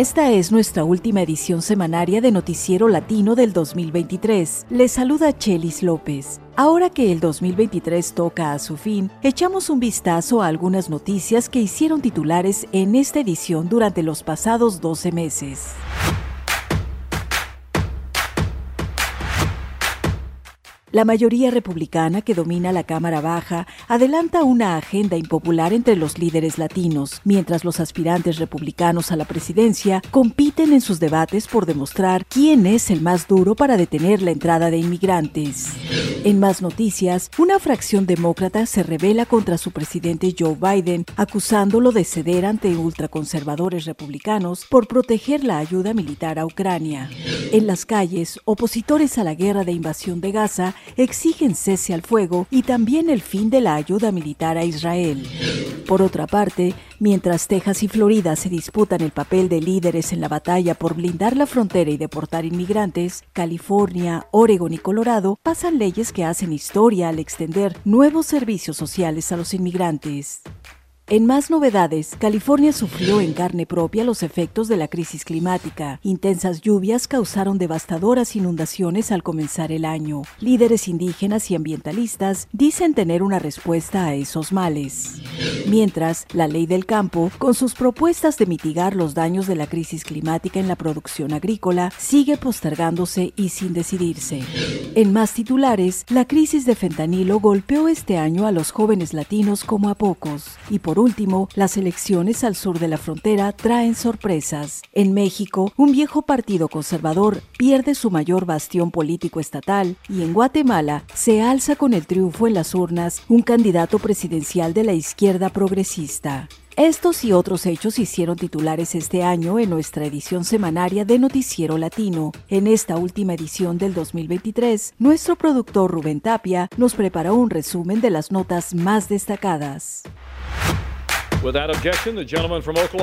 Esta es nuestra última edición semanaria de Noticiero Latino del 2023. Les saluda Chelis López. Ahora que el 2023 toca a su fin, echamos un vistazo a algunas noticias que hicieron titulares en esta edición durante los pasados 12 meses. La mayoría republicana que domina la Cámara Baja adelanta una agenda impopular entre los líderes latinos, mientras los aspirantes republicanos a la presidencia compiten en sus debates por demostrar quién es el más duro para detener la entrada de inmigrantes. En más noticias, una fracción demócrata se revela contra su presidente Joe Biden, acusándolo de ceder ante ultraconservadores republicanos por proteger la ayuda militar a Ucrania. En las calles, opositores a la guerra de invasión de Gaza exigen cese al fuego y también el fin de la ayuda militar a Israel. Por otra parte, mientras Texas y Florida se disputan el papel de líderes en la batalla por blindar la frontera y deportar inmigrantes, California, Oregon y Colorado pasan leyes que hacen historia al extender nuevos servicios sociales a los inmigrantes. En más novedades, California sufrió en carne propia los efectos de la crisis climática. Intensas lluvias causaron devastadoras inundaciones al comenzar el año. Líderes indígenas y ambientalistas dicen tener una respuesta a esos males. Mientras, la ley del campo, con sus propuestas de mitigar los daños de la crisis climática en la producción agrícola, sigue postergándose y sin decidirse. En más titulares, la crisis de fentanilo golpeó este año a los jóvenes latinos como a pocos, y por último, las elecciones al sur de la frontera traen sorpresas. En México, un viejo partido conservador pierde su mayor bastión político estatal y en Guatemala se alza con el triunfo en las urnas un candidato presidencial de la izquierda progresista. Estos y otros hechos hicieron titulares este año en nuestra edición semanaria de Noticiero Latino. En esta última edición del 2023, nuestro productor Rubén Tapia nos preparó un resumen de las notas más destacadas.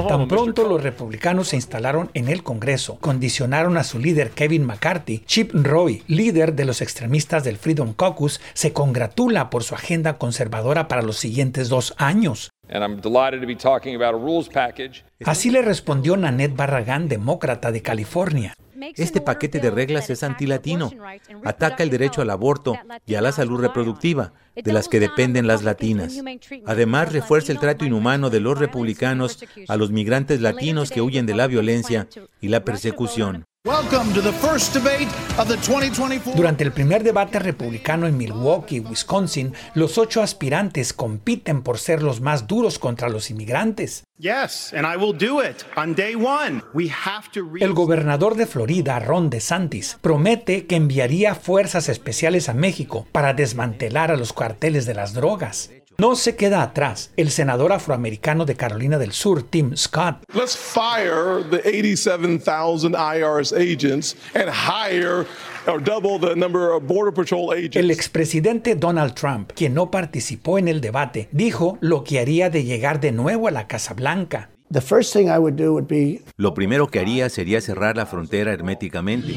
Tan pronto los republicanos se instalaron en el Congreso, condicionaron a su líder Kevin McCarthy. Chip Roy, líder de los extremistas del Freedom Caucus, se congratula por su agenda conservadora para los siguientes dos años. Así le respondió Nanette Barragán, demócrata de California. Este paquete de reglas es antilatino. Ataca el derecho al aborto y a la salud reproductiva, de las que dependen las latinas. Además, refuerza el trato inhumano de los republicanos a los migrantes latinos que huyen de la violencia y la persecución. Durante el primer debate republicano en Milwaukee, Wisconsin, los ocho aspirantes compiten por ser los más duros contra los inmigrantes. El gobernador de Florida, Ron DeSantis, promete que enviaría fuerzas especiales a México para desmantelar a los carteles de las drogas. No se queda atrás el senador afroamericano de Carolina del Sur, Tim Scott. Let's fire the 87,000 IRS agents and hire or double the number of Border Patrol agents. El expresidente Donald Trump, quien no participó en el debate, dijo lo que haría de llegar de nuevo a la Casa Blanca. Lo primero que haría sería cerrar la frontera herméticamente.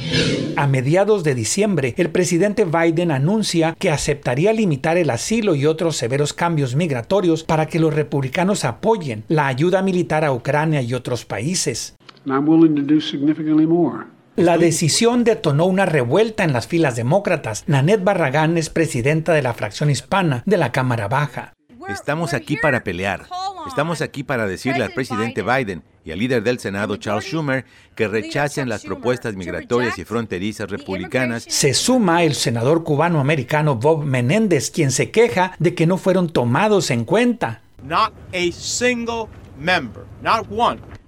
A mediados de diciembre, el presidente Biden anuncia que aceptaría limitar el asilo y otros severos cambios migratorios para que los republicanos apoyen la ayuda militar a Ucrania y otros países. La decisión detonó una revuelta en las filas demócratas. Nanette Barragán es presidenta de la fracción hispana de la Cámara Baja. Estamos aquí para pelear. Estamos aquí para decirle al presidente Biden y al líder del Senado, Charles Schumer, que rechacen las propuestas migratorias y fronterizas republicanas. Se suma el senador cubano-americano Bob Menéndez, quien se queja de que no fueron tomados en cuenta.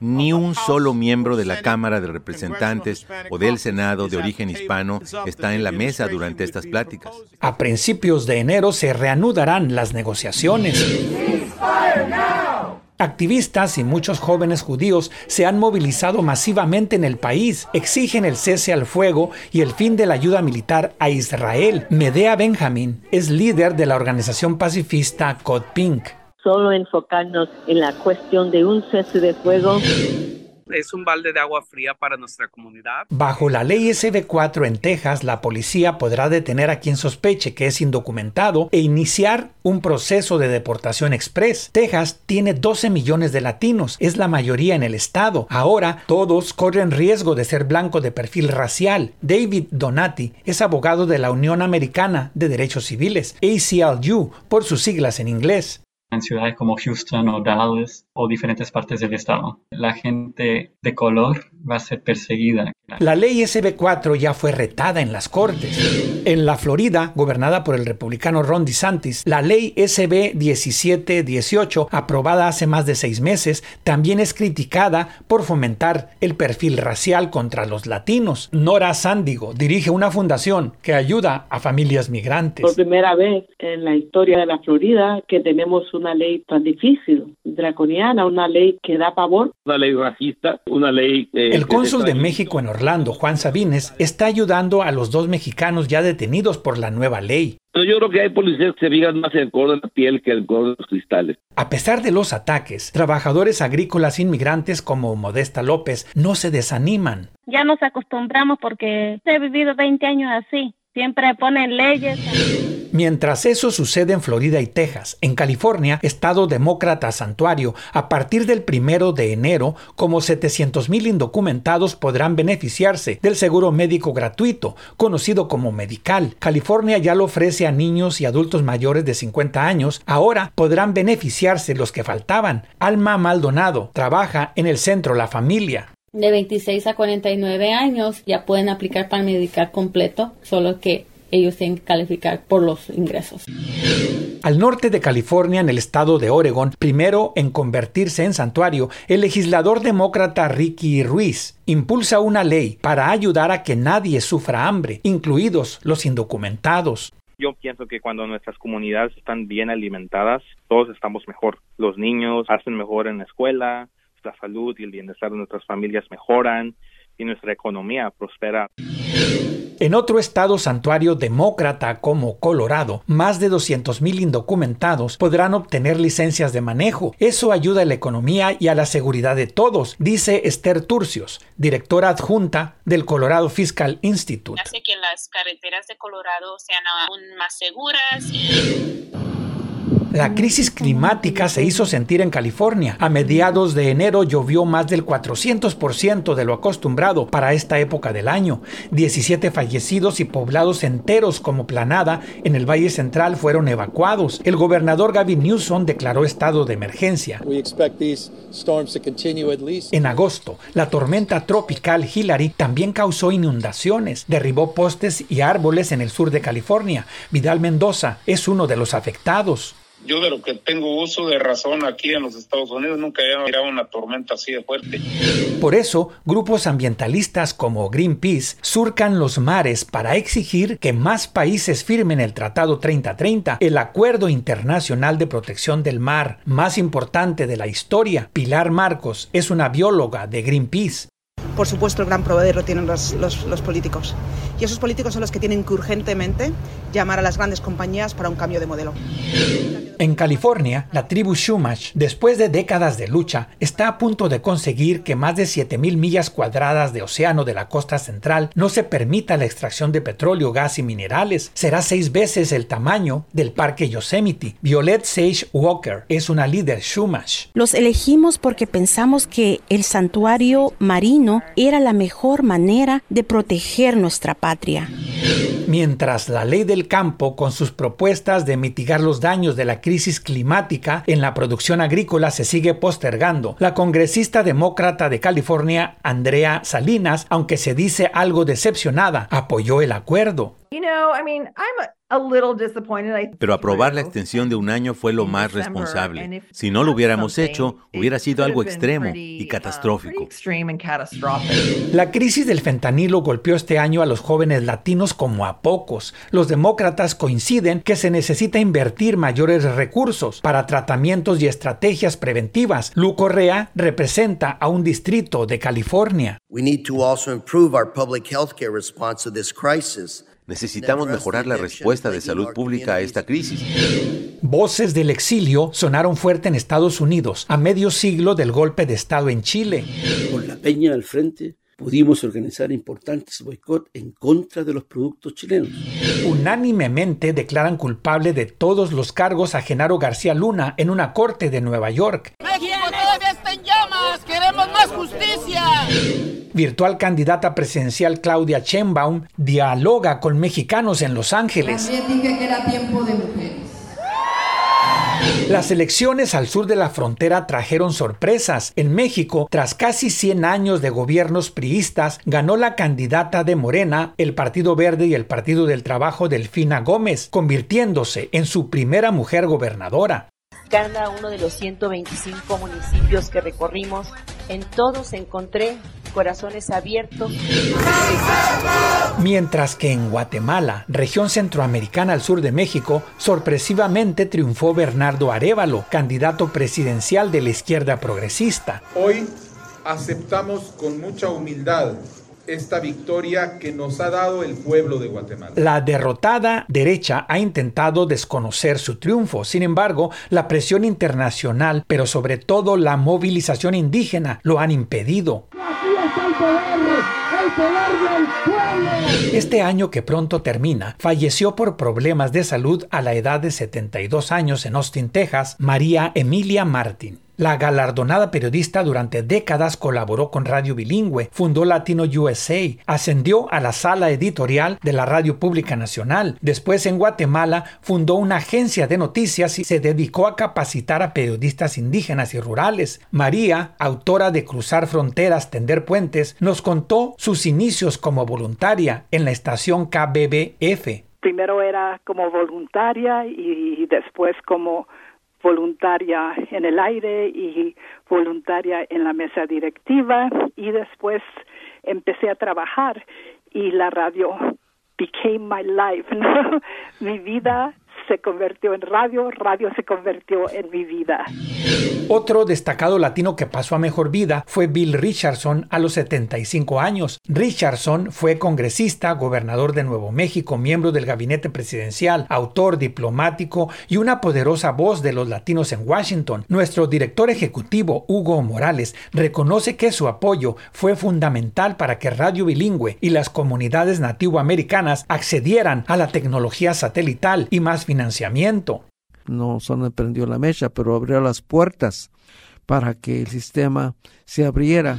Ni un solo miembro de la Cámara de Representantes o del Senado de origen hispano está en la mesa durante estas pláticas. A principios de enero se reanudarán las negociaciones. Activistas y muchos jóvenes judíos se han movilizado masivamente en el país, exigen el cese al fuego y el fin de la ayuda militar a Israel. Medea Benjamin es líder de la organización pacifista Code Pink. Solo enfocarnos en la cuestión de un cese de fuego es un balde de agua fría para nuestra comunidad. Bajo la ley SB4 en Texas, la policía podrá detener a quien sospeche que es indocumentado e iniciar un proceso de deportación express. Texas tiene 12 millones de latinos, es la mayoría en el estado. Ahora todos corren riesgo de ser blanco de perfil racial. David Donati es abogado de la Unión Americana de Derechos Civiles, ACLU, por sus siglas en inglés en ciudades como Houston o Dallas o diferentes partes del estado. La gente de color va a ser perseguida. La ley SB4 ya fue retada en las cortes. En la Florida, gobernada por el republicano Ron DeSantis, la ley SB 1718, aprobada hace más de seis meses, también es criticada por fomentar el perfil racial contra los latinos. Nora Sándigo dirige una fundación que ayuda a familias migrantes. Por primera vez en la historia de la Florida que tenemos una ley tan difícil, draconiana, una ley que da pavor. Una ley racista, una ley... Eh, el cónsul de México en Orlando, Juan Sabines, está ayudando a los dos mexicanos ya detenidos por la nueva ley. Pero yo creo que hay policías que se fijan más en el color de la piel que en el color de los cristales. A pesar de los ataques, trabajadores agrícolas inmigrantes como Modesta López no se desaniman. Ya nos acostumbramos porque he vivido 20 años así. Siempre ponen leyes. Mientras eso sucede en Florida y Texas, en California, estado demócrata santuario, a partir del primero de enero, como 700 mil indocumentados podrán beneficiarse del seguro médico gratuito, conocido como Medical. California ya lo ofrece a niños y adultos mayores de 50 años. Ahora podrán beneficiarse los que faltaban. Alma Maldonado trabaja en el centro La Familia de 26 a 49 años ya pueden aplicar para Medical completo, solo que ellos tienen que calificar por los ingresos. Al norte de California, en el estado de Oregon, primero en convertirse en santuario, el legislador demócrata Ricky Ruiz impulsa una ley para ayudar a que nadie sufra hambre, incluidos los indocumentados. Yo pienso que cuando nuestras comunidades están bien alimentadas, todos estamos mejor. Los niños hacen mejor en la escuela, la salud y el bienestar de nuestras familias mejoran y nuestra economía prospera. En otro estado santuario demócrata como Colorado, más de 200.000 indocumentados podrán obtener licencias de manejo. Eso ayuda a la economía y a la seguridad de todos, dice Esther Turcios, directora adjunta del Colorado Fiscal Institute. Hace que las carreteras de Colorado sean aún más seguras. La crisis climática se hizo sentir en California. A mediados de enero llovió más del 400% de lo acostumbrado para esta época del año. 17 fallecidos y poblados enteros como Planada en el Valle Central fueron evacuados. El gobernador Gavin Newsom declaró estado de emergencia. En agosto, la tormenta tropical Hillary también causó inundaciones, derribó postes y árboles en el sur de California. Vidal Mendoza es uno de los afectados yo de lo que tengo uso de razón aquí en los Estados Unidos nunca había mirado una tormenta así de fuerte. Por eso, grupos ambientalistas como Greenpeace surcan los mares para exigir que más países firmen el Tratado 3030, el acuerdo internacional de protección del mar más importante de la historia. Pilar Marcos es una bióloga de Greenpeace por supuesto el gran proveedor lo tienen los, los, políticos. Y esos políticos son los que tienen que urgentemente llamar a las grandes compañías para un cambio de modelo. En California, la tribu Shumash, después de décadas de lucha, está a punto de conseguir que más de 7.000 millas cuadradas de océano de la costa central no se permita la extracción de petróleo, gas y minerales. Será seis veces el tamaño del parque Yosemite. Violet Sage Walker es una líder Shumash. Los elegimos porque pensamos que el santuario marino era la mejor manera de proteger nuestra patria. Mientras la ley del campo, con sus propuestas de mitigar los daños de la crisis climática en la producción agrícola, se sigue postergando, la congresista demócrata de California, Andrea Salinas, aunque se dice algo decepcionada, apoyó el acuerdo. Pero aprobar la extensión de un año fue lo más responsable. Si no lo hubiéramos hecho, hubiera sido algo extremo y uh, catastrófico. La crisis del fentanilo golpeó este año a los jóvenes latinos como a pocos. Los demócratas coinciden que se necesita invertir mayores recursos para tratamientos y estrategias preventivas. Lu Correa representa a un distrito de California. We need to also improve our public health care response to this crisis. Necesitamos mejorar la respuesta de salud pública a esta crisis. Voces del exilio sonaron fuerte en Estados Unidos a medio siglo del golpe de Estado en Chile. Con la peña al frente pudimos organizar importantes boicot en contra de los productos chilenos. Unánimemente declaran culpable de todos los cargos a Genaro García Luna en una corte de Nueva York todavía está en llamas, queremos más justicia. Virtual candidata presidencial Claudia Sheinbaum dialoga con mexicanos en Los Ángeles. También dije que era tiempo de mujeres. Las elecciones al sur de la frontera trajeron sorpresas. En México, tras casi 100 años de gobiernos priistas, ganó la candidata de Morena, el Partido Verde y el Partido del Trabajo Delfina Gómez, convirtiéndose en su primera mujer gobernadora. Cada uno de los 125 municipios que recorrimos, en todos encontré corazones abiertos. Mientras que en Guatemala, región centroamericana al sur de México, sorpresivamente triunfó Bernardo Arevalo, candidato presidencial de la izquierda progresista. Hoy aceptamos con mucha humildad esta victoria que nos ha dado el pueblo de Guatemala. La derrotada derecha ha intentado desconocer su triunfo. Sin embargo, la presión internacional, pero sobre todo la movilización indígena, lo han impedido. Este año que pronto termina, falleció por problemas de salud a la edad de 72 años en Austin, Texas, María Emilia Martin. La galardonada periodista durante décadas colaboró con Radio Bilingüe, fundó Latino USA, ascendió a la sala editorial de la Radio Pública Nacional. Después en Guatemala fundó una agencia de noticias y se dedicó a capacitar a periodistas indígenas y rurales. María, autora de Cruzar Fronteras, Tender Puentes, nos contó sus inicios como voluntaria en la estación KBBF. Primero era como voluntaria y después como voluntaria en el aire y voluntaria en la mesa directiva y después empecé a trabajar y la radio became my life. Mi vida se convirtió en radio, radio se convirtió en mi vida. Otro destacado latino que pasó a mejor vida fue Bill Richardson a los 75 años. Richardson fue congresista, gobernador de Nuevo México, miembro del gabinete presidencial, autor diplomático y una poderosa voz de los latinos en Washington. Nuestro director ejecutivo, Hugo Morales, reconoce que su apoyo fue fundamental para que Radio Bilingüe y las comunidades nativoamericanas accedieran a la tecnología satelital y más financiamiento. No solo prendió la mecha, pero abrió las puertas para que el sistema se abriera.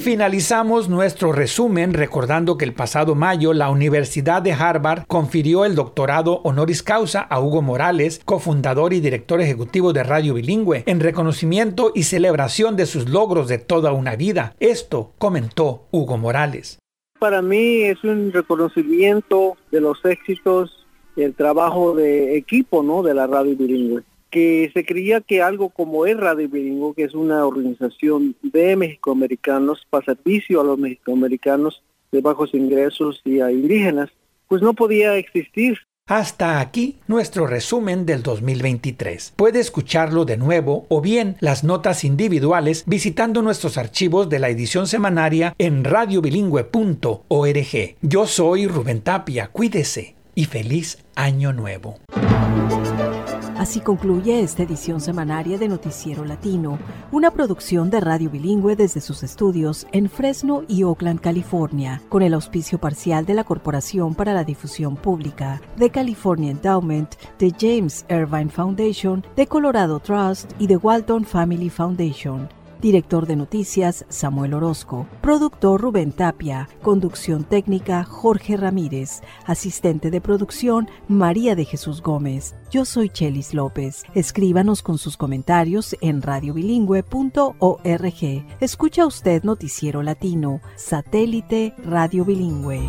Finalizamos nuestro resumen recordando que el pasado mayo la Universidad de Harvard confirió el doctorado honoris causa a Hugo Morales, cofundador y director ejecutivo de Radio Bilingüe, en reconocimiento y celebración de sus logros de toda una vida. Esto comentó Hugo Morales. Para mí es un reconocimiento de los éxitos el trabajo de equipo ¿no? de la radio bilingüe que se creía que algo como es Radio Bilingüe, que es una organización de mexicoamericanos para servicio a los mexicoamericanos de bajos ingresos y a indígenas, pues no podía existir. Hasta aquí nuestro resumen del 2023. Puede escucharlo de nuevo o bien las notas individuales visitando nuestros archivos de la edición semanaria en radiobilingüe.org. Yo soy Rubén Tapia, cuídese y feliz año nuevo. Así concluye esta edición semanaria de Noticiero Latino, una producción de radio bilingüe desde sus estudios en Fresno y Oakland, California, con el auspicio parcial de la Corporación para la Difusión Pública, de California Endowment, de James Irvine Foundation, de Colorado Trust y de Walton Family Foundation. Director de Noticias, Samuel Orozco. Productor, Rubén Tapia. Conducción técnica, Jorge Ramírez. Asistente de producción, María de Jesús Gómez. Yo soy Chelis López. Escríbanos con sus comentarios en radiobilingüe.org. Escucha usted Noticiero Latino, satélite Radio Bilingüe.